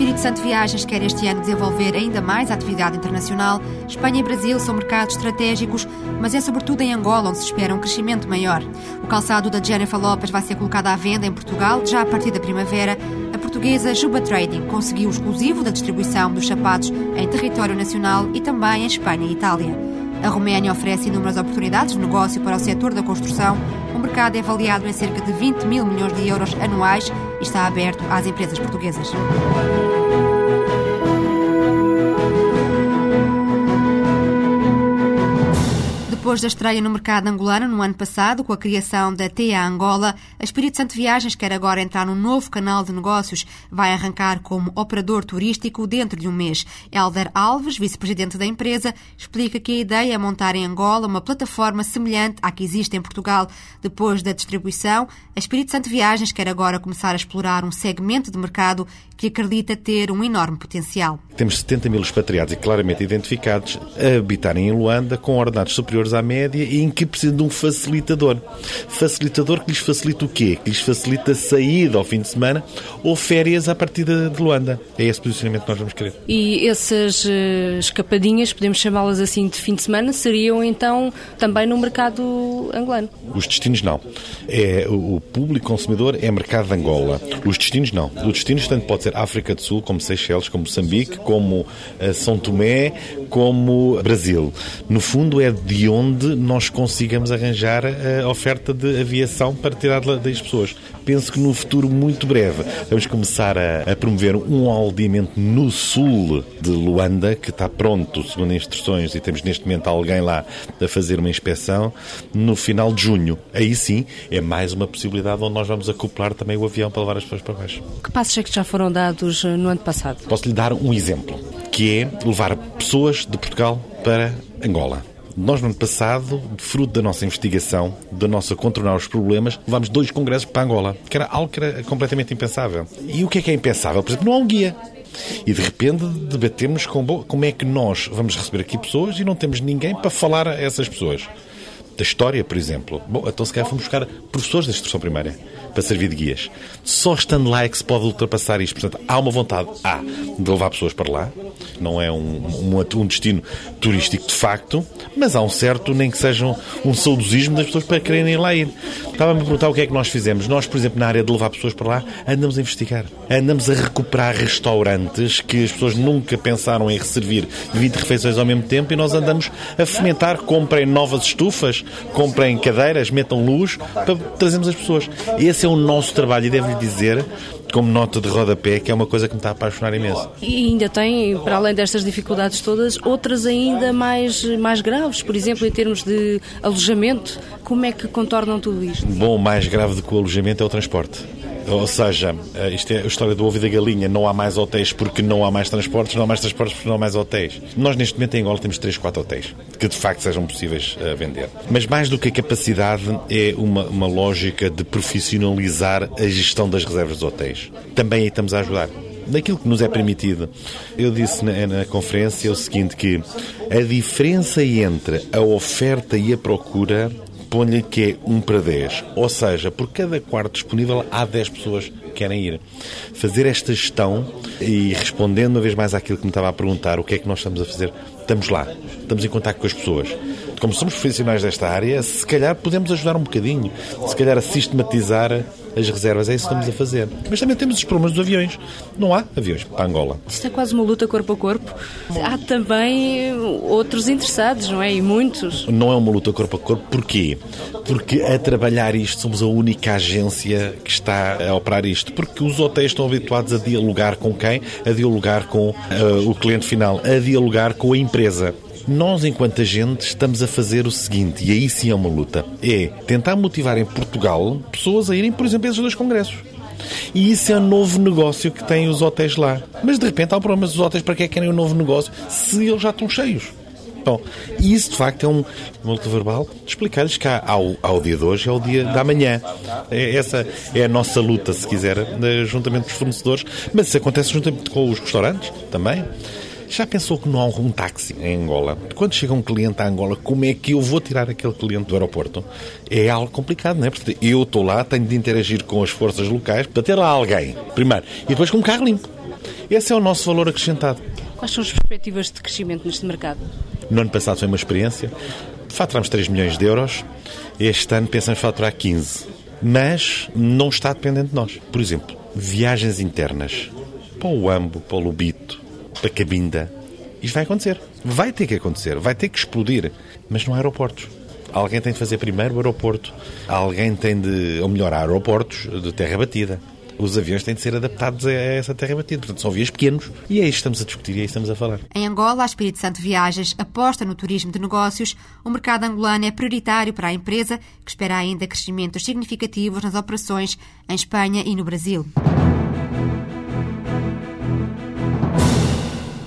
Espírito Santo Viagens quer este ano desenvolver ainda mais a atividade internacional. Espanha e Brasil são mercados estratégicos, mas é sobretudo em Angola onde se espera um crescimento maior. O calçado da Jennifer Lopes vai ser colocado à venda em Portugal já a partir da primavera. A portuguesa Juba Trading conseguiu o exclusivo da distribuição dos sapatos em território nacional e também em Espanha e Itália. A Roménia oferece inúmeras oportunidades de negócio para o setor da construção. O mercado é avaliado em cerca de 20 mil milhões de euros anuais e está aberto às empresas portuguesas. Depois da estreia no mercado angolano no ano passado, com a criação da TEA Angola, a Espírito Santo Viagens quer agora entrar num novo canal de negócios. Vai arrancar como operador turístico dentro de um mês. Helder Alves, vice-presidente da empresa, explica que a ideia é montar em Angola uma plataforma semelhante à que existe em Portugal. Depois da distribuição, a Espírito Santo Viagens quer agora começar a explorar um segmento de mercado que acredita ter um enorme potencial. Temos 70 mil expatriados e claramente identificados a habitarem em Luanda com ordenados superiores à média e em que precisam de um facilitador. Facilitador que lhes facilita o quê? Que lhes facilita a saída ao fim de semana ou férias a partir de Luanda. É esse posicionamento que nós vamos querer. E essas uh, escapadinhas, podemos chamá-las assim, de fim de semana, seriam então também no mercado angolano? Os destinos não. É, o público consumidor é mercado de Angola. Os destinos não. Os destinos tanto pode ser África do Sul, como Seychelles, como Moçambique, como uh, São Tomé, como Brasil. No fundo é de onde nós consigamos arranjar a oferta de aviação para tirar das pessoas. Penso que no futuro muito breve vamos começar a, a promover um aldeamento no sul de Luanda, que está pronto, segundo instruções, e temos neste momento alguém lá a fazer uma inspeção, no final de junho. Aí sim é mais uma possibilidade onde nós vamos acoplar também o avião para levar as pessoas para baixo. Que passos é que já foram dados no ano passado? Posso lhe dar um exemplo, que é levar pessoas de Portugal para Angola. Nós, no ano passado, fruto da nossa investigação, da nossa contornar os problemas, levámos dois congressos para Angola, que era algo que era completamente impensável. E o que é que é impensável? Por exemplo, não há um guia. E de repente debatemos com como é que nós vamos receber aqui pessoas e não temos ninguém para falar a essas pessoas. Da história, por exemplo. Bom, então se calhar fomos buscar professores da instrução primária para servir de guias. Só estando lá é que se pode ultrapassar isto. Portanto, há uma vontade, há, de levar pessoas para lá. Não é um, um, um destino turístico de facto, mas há um certo, nem que seja um, um saudosismo das pessoas para quererem lá ir. Estava-me a perguntar o que é que nós fizemos. Nós, por exemplo, na área de levar pessoas para lá, andamos a investigar. Andamos a recuperar restaurantes que as pessoas nunca pensaram em servir 20 refeições ao mesmo tempo e nós andamos a fomentar. Comprem novas estufas, comprem cadeiras, metam luz para trazermos as pessoas. Esse é o nosso trabalho e devo-lhe dizer como nota de rodapé, que é uma coisa que me está a apaixonar imenso. E ainda tem, para além destas dificuldades todas, outras ainda mais, mais graves, por exemplo, em termos de alojamento. Como é que contornam tudo isto? Bom, mais grave do que o alojamento é o transporte. Ou seja, isto é a história do ovo e da galinha. Não há mais hotéis porque não há mais transportes, não há mais transportes porque não há mais hotéis. Nós, neste momento, em Angola, temos 3, 4 hotéis que de facto sejam possíveis a vender. Mas mais do que a capacidade, é uma, uma lógica de profissionalizar a gestão das reservas dos hotéis. Também aí estamos a ajudar daquilo que nos é permitido. Eu disse na, na, conferência o seguinte, que a diferença entre a oferta e a procura ponha que é 1 para 10. Ou seja, por cada quarto disponível há 10 pessoas que querem ir. Fazer esta gestão e respondendo uma vez mais àquilo que me estava a perguntar, o que é que nós estamos a fazer? Estamos lá, estamos em contato com as pessoas. Como somos profissionais desta área, se calhar podemos ajudar um bocadinho, se calhar a sistematizar as reservas, é isso que estamos a fazer. Mas também temos os problemas dos aviões. Não há aviões para Angola. Isto é quase uma luta corpo a corpo. Há também outros interessados, não é? E muitos. Não é uma luta corpo a corpo. Porquê? Porque a trabalhar isto somos a única agência que está a operar isto. Porque os hotéis estão habituados a dialogar com quem? A dialogar com uh, o cliente final, a dialogar com a empresa Nós, enquanto agentes, estamos a fazer o seguinte, e aí sim é uma luta, é tentar motivar em Portugal pessoas a irem, por exemplo, a esses dois congressos. E isso é um novo negócio que têm os hotéis lá. Mas de repente há o problema, os hotéis para que é que querem um novo negócio se eles já estão cheios? Bom, e isso de facto é um multiverbal de explicar-lhes que há, ao, ao dia de hoje é o dia da manhã. É, essa é a nossa luta, se quiser, juntamente com os fornecedores, mas isso acontece juntamente com os restaurantes também. Já pensou que não há um táxi em Angola? Quando chega um cliente a Angola, como é que eu vou tirar aquele cliente do aeroporto? É algo complicado, não é? Porque eu estou lá, tenho de interagir com as forças locais para ter lá alguém, primeiro, e depois com um carro limpo. Esse é o nosso valor acrescentado. Quais são as perspectivas de crescimento neste mercado? No ano passado foi uma experiência. Faturamos 3 milhões de euros. Este ano pensamos faturar 15. Mas não está dependente de nós. Por exemplo, viagens internas para o Ambo, para o Lubito, para Cabinda. Isto vai acontecer. Vai ter que acontecer. Vai ter que explodir. Mas não há aeroportos. Alguém tem de fazer primeiro o aeroporto. Alguém tem de, ou melhor, há aeroportos de terra batida os aviões têm de ser adaptados a essa terra batida. Portanto, são aviões pequenos e é isto que estamos a discutir e é isto que estamos a falar. Em Angola, a Espírito Santo Viagens aposta no turismo de negócios. O mercado angolano é prioritário para a empresa, que espera ainda crescimentos significativos nas operações em Espanha e no Brasil.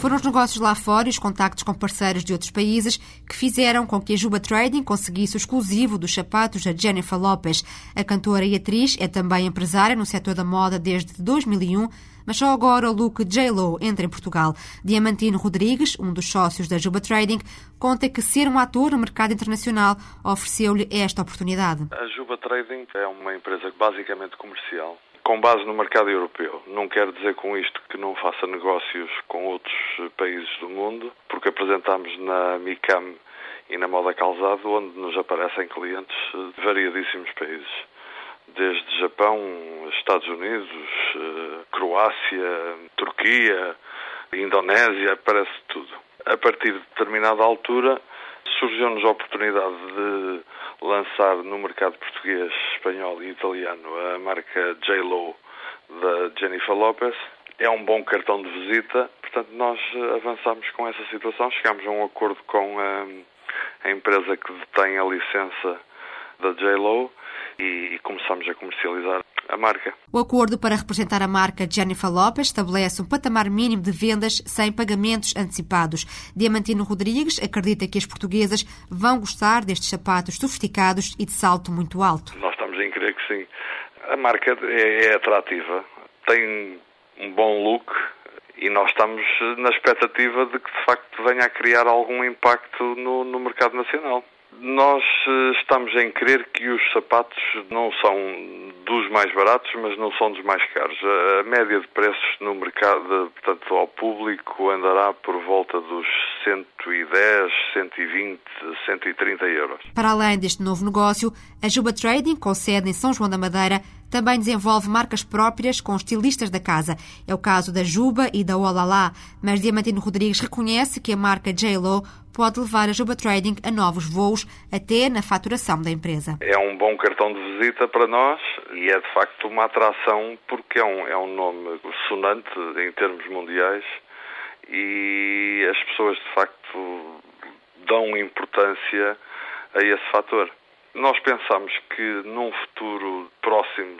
Foram os negócios lá fora e os contactos com parceiros de outros países que fizeram com que a Juba Trading conseguisse o exclusivo dos sapatos da Jennifer Lopez. A cantora e atriz é também empresária no setor da moda desde 2001, mas só agora o look J-Lo entra em Portugal. Diamantino Rodrigues, um dos sócios da Juba Trading, conta que ser um ator no mercado internacional ofereceu-lhe esta oportunidade. A Juba Trading é uma empresa basicamente comercial com base no mercado europeu. Não quero dizer com isto que não faça negócios com outros países do mundo, porque apresentamos na MICAM e na Moda Calzado, onde nos aparecem clientes de variadíssimos países. Desde Japão, Estados Unidos, eh, Croácia, Turquia, Indonésia, aparece tudo. A partir de determinada altura, surgiu-nos a oportunidade de lançar no mercado português, espanhol e italiano a marca J-Lo da Jennifer Lopez. É um bom cartão de visita, portanto nós avançamos com essa situação, chegamos a um acordo com a, a empresa que detém a licença da J-Lo e, e começamos a comercializar a marca. O acordo para representar a marca Jennifer Lopez estabelece um patamar mínimo de vendas sem pagamentos antecipados. Diamantino Rodrigues acredita que as portuguesas vão gostar destes sapatos sofisticados e de salto muito alto. Nós estamos em crer que sim. A marca é, é atrativa, tem um bom look e nós estamos na expectativa de que de facto venha a criar algum impacto no, no mercado nacional. Nós eh, estamos em crer que os sapatos não são dos mais baratos, mas não são dos mais caros. A média de preços no mercado, portanto, ao público, andará por volta dos 110, 120, 130 euros. Para além deste novo negócio, a Juba Trading, com sede em São João da Madeira, também desenvolve marcas próprias com estilistas da casa. É o caso da Juba e da Olala, mas Diamantino Rodrigues reconhece que a marca J-Lo pode levar a Juba Trading a novos voos, até na faturação da empresa. É um bom cartão de visita para nós e é de facto uma atração porque é um, é um nome sonante em termos mundiais e as pessoas de facto dão importância a esse fator. Nós pensamos que num futuro próximo,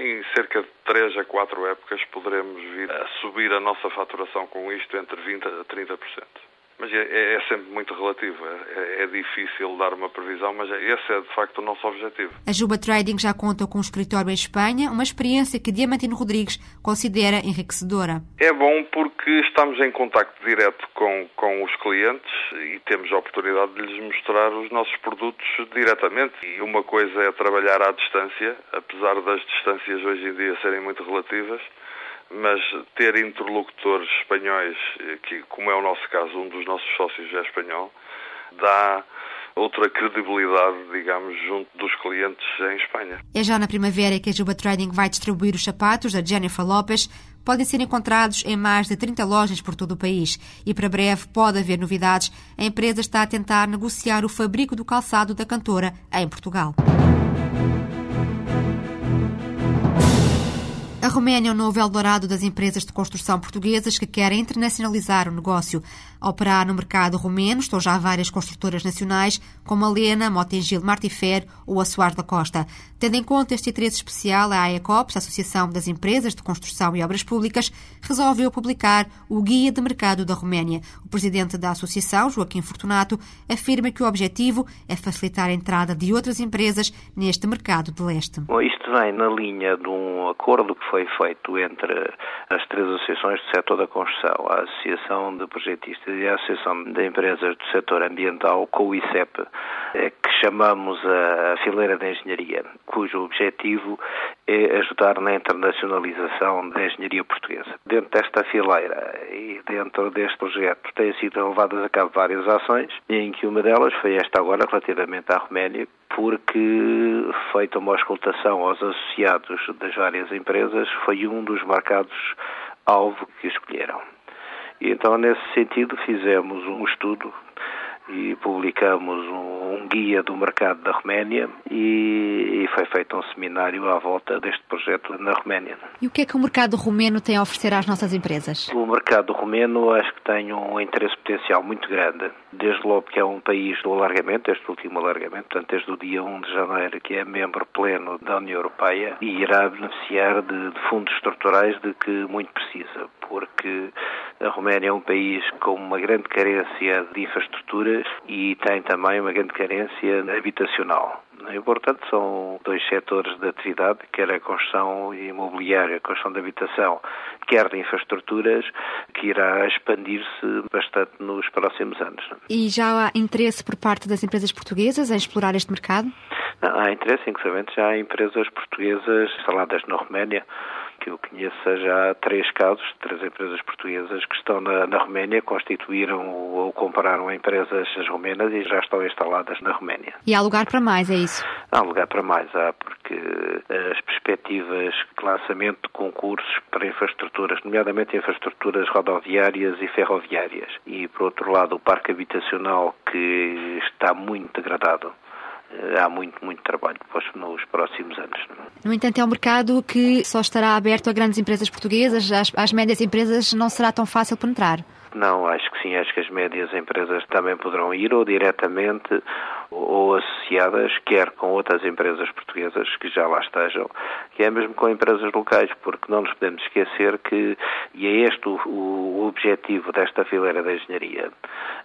em cerca de 3 a 4 épocas, poderemos vir a subir a nossa faturação com isto entre 20% a 30%. Mas é, é, é, sempre muito relativo, é, é, difícil dar uma previsão, mas esse é de facto o nosso objetivo. A Juba Trading já conta com um escritório em Espanha, uma experiência que Diamantino Rodrigues considera enriquecedora. É bom porque estamos em contacto direto com, com os clientes e temos a oportunidade de lhes mostrar os nossos produtos diretamente. E uma coisa é trabalhar à distância, apesar das distâncias hoje em dia serem muito relativas mas ter interlocutores espanhóis, que, como é o nosso caso, um dos nossos sócios é espanhol, dá outra credibilidade, digamos, junto dos clientes em Espanha. É já na primavera que a Juba Trading vai distribuir os sapatos da Jennifer Lopez. Podem ser encontrados em mais de 30 lojas por todo o país e para breve pode haver novidades. A empresa está a tentar negociar o fabrico do calçado da cantora em Portugal. Roménia é o novo Eldorado das empresas de construção portuguesas que querem internacionalizar o negócio. A operar no mercado romeno estão já várias construtoras nacionais, como a Lena, Motengil Martifer ou a Soares da Costa. Tendo em conta este interesse especial, a AECOPS, a Associação das Empresas de Construção e Obras Públicas, resolveu publicar o Guia de Mercado da Roménia. O presidente da associação, Joaquim Fortunato, afirma que o objetivo é facilitar a entrada de outras empresas neste mercado de leste. Isto vem na linha de um acordo que foi feito entre as três associações do setor da construção, a Associação de Projetistas e a Associação de Empresas do Setor Ambiental, com o ICEP, é que chamamos a fileira de engenharia, cujo objetivo é ajudar na internacionalização da engenharia portuguesa. Dentro desta fileira e dentro deste projeto têm sido levadas a cabo várias ações, em que uma delas foi esta agora relativamente à Roménia, porque, feita uma escutação aos associados das várias empresas, foi um dos mercados alvo que escolheram. E então, nesse sentido, fizemos um estudo e publicamos um, um, guia do mercado da Roménia e, e, foi feito um seminário à volta deste projeto na Roménia. E o que é que o mercado romeno tem a oferecer às nossas empresas? O mercado romeno acho que tem um interesse potencial muito grande, desde logo que é um país do alargamento, este último alargamento, portanto desde o dia 1 de janeiro que é membro pleno da União Europeia e irá beneficiar de, de fundos estruturais de que muito precisa, porque a Roménia é um país com uma grande carência de infraestruturas e tem também uma grande carência habitacional. E, portanto, são dois setores de atividade, quer a construção imobiliária, a construção de habitação, quer de infraestruturas, que irá expandir-se bastante nos próximos anos. E já há interesse por parte das empresas portuguesas em explorar este mercado? Não, há interesse, inclusive já há empresas portuguesas instaladas na Roménia, que eu conheça já três casos, três empresas portuguesas que estão na, na Roménia, constituíram ou compraram empresas romenas e já estão instaladas na Roménia. E há lugar para mais, é isso? Há lugar para mais, há, porque as perspectivas de lançamento de concursos para infraestruturas, nomeadamente infraestruturas rodoviárias e ferroviárias, e por outro lado o parque habitacional que está muito degradado há muito, muito trabalho posto nos próximos anos. No entanto, é um mercado que só estará aberto a grandes empresas portuguesas, às, às médias empresas não será tão fácil penetrar. Não, acho que sim, acho que as médias empresas também poderão ir ou diretamente ou associadas, quer com outras empresas portuguesas que já lá estejam, que é mesmo com empresas locais, porque não nos podemos esquecer que, e é este o, o objetivo desta fileira da engenharia,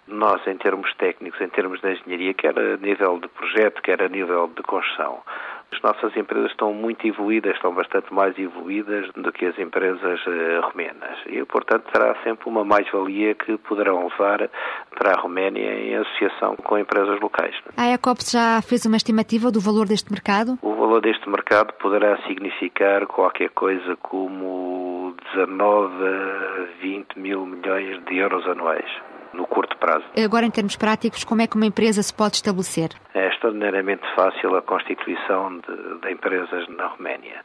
nós em termos técnicos, em termos de engenharia, quer a nível de projeto, quer a nível de construção, as nossas empresas estão muito evoluídas, estão bastante mais evoluídas do que as empresas uh, romenas. E, portanto, será sempre uma mais-valia que poderão levar para a Roménia em associação com empresas locais. A ECOPS já fez uma estimativa do valor deste mercado? O valor deste mercado poderá significar qualquer coisa como 19 a 20 mil milhões de euros anuais no curto prazo. Agora, em termos práticos, como é que uma empresa se pode estabelecer? É extraordinariamente fácil a constituição de, de empresas na Roménia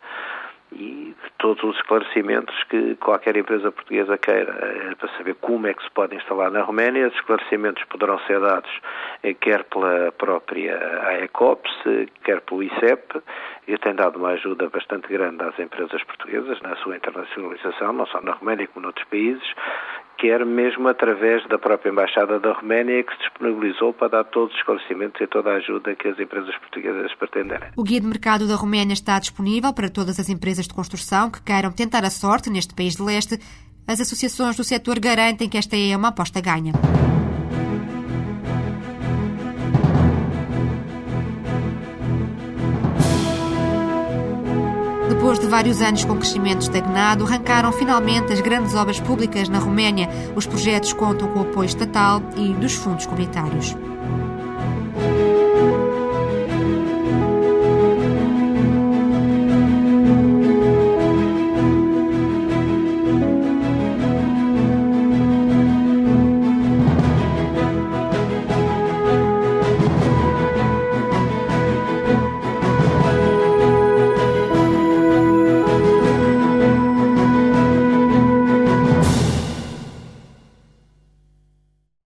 e todos os esclarecimentos que qualquer empresa portuguesa queira eh, para saber como é que se pode instalar na Roménia. Os esclarecimentos poderão ser dados eh, quer pela própria AECOPS, quer pelo ICEP, e tem dado uma ajuda bastante grande às empresas portuguesas na sua internacionalização, não só na Roménia como noutros países, quer mesmo através da própria Embaixada da Roménia, que se disponibilizou para dar todos os esclarecimentos e toda a ajuda que as empresas portuguesas pretenderem. O Guia de Mercado da Roménia está disponível para todas as empresas de construção que queiram tentar a sorte neste país de leste. As associações do setor garantem que esta é uma aposta ganha. Vários anos com crescimento estagnado, arrancaram finalmente as grandes obras públicas na Roménia. Os projetos contam com o apoio estatal e dos fundos comunitários.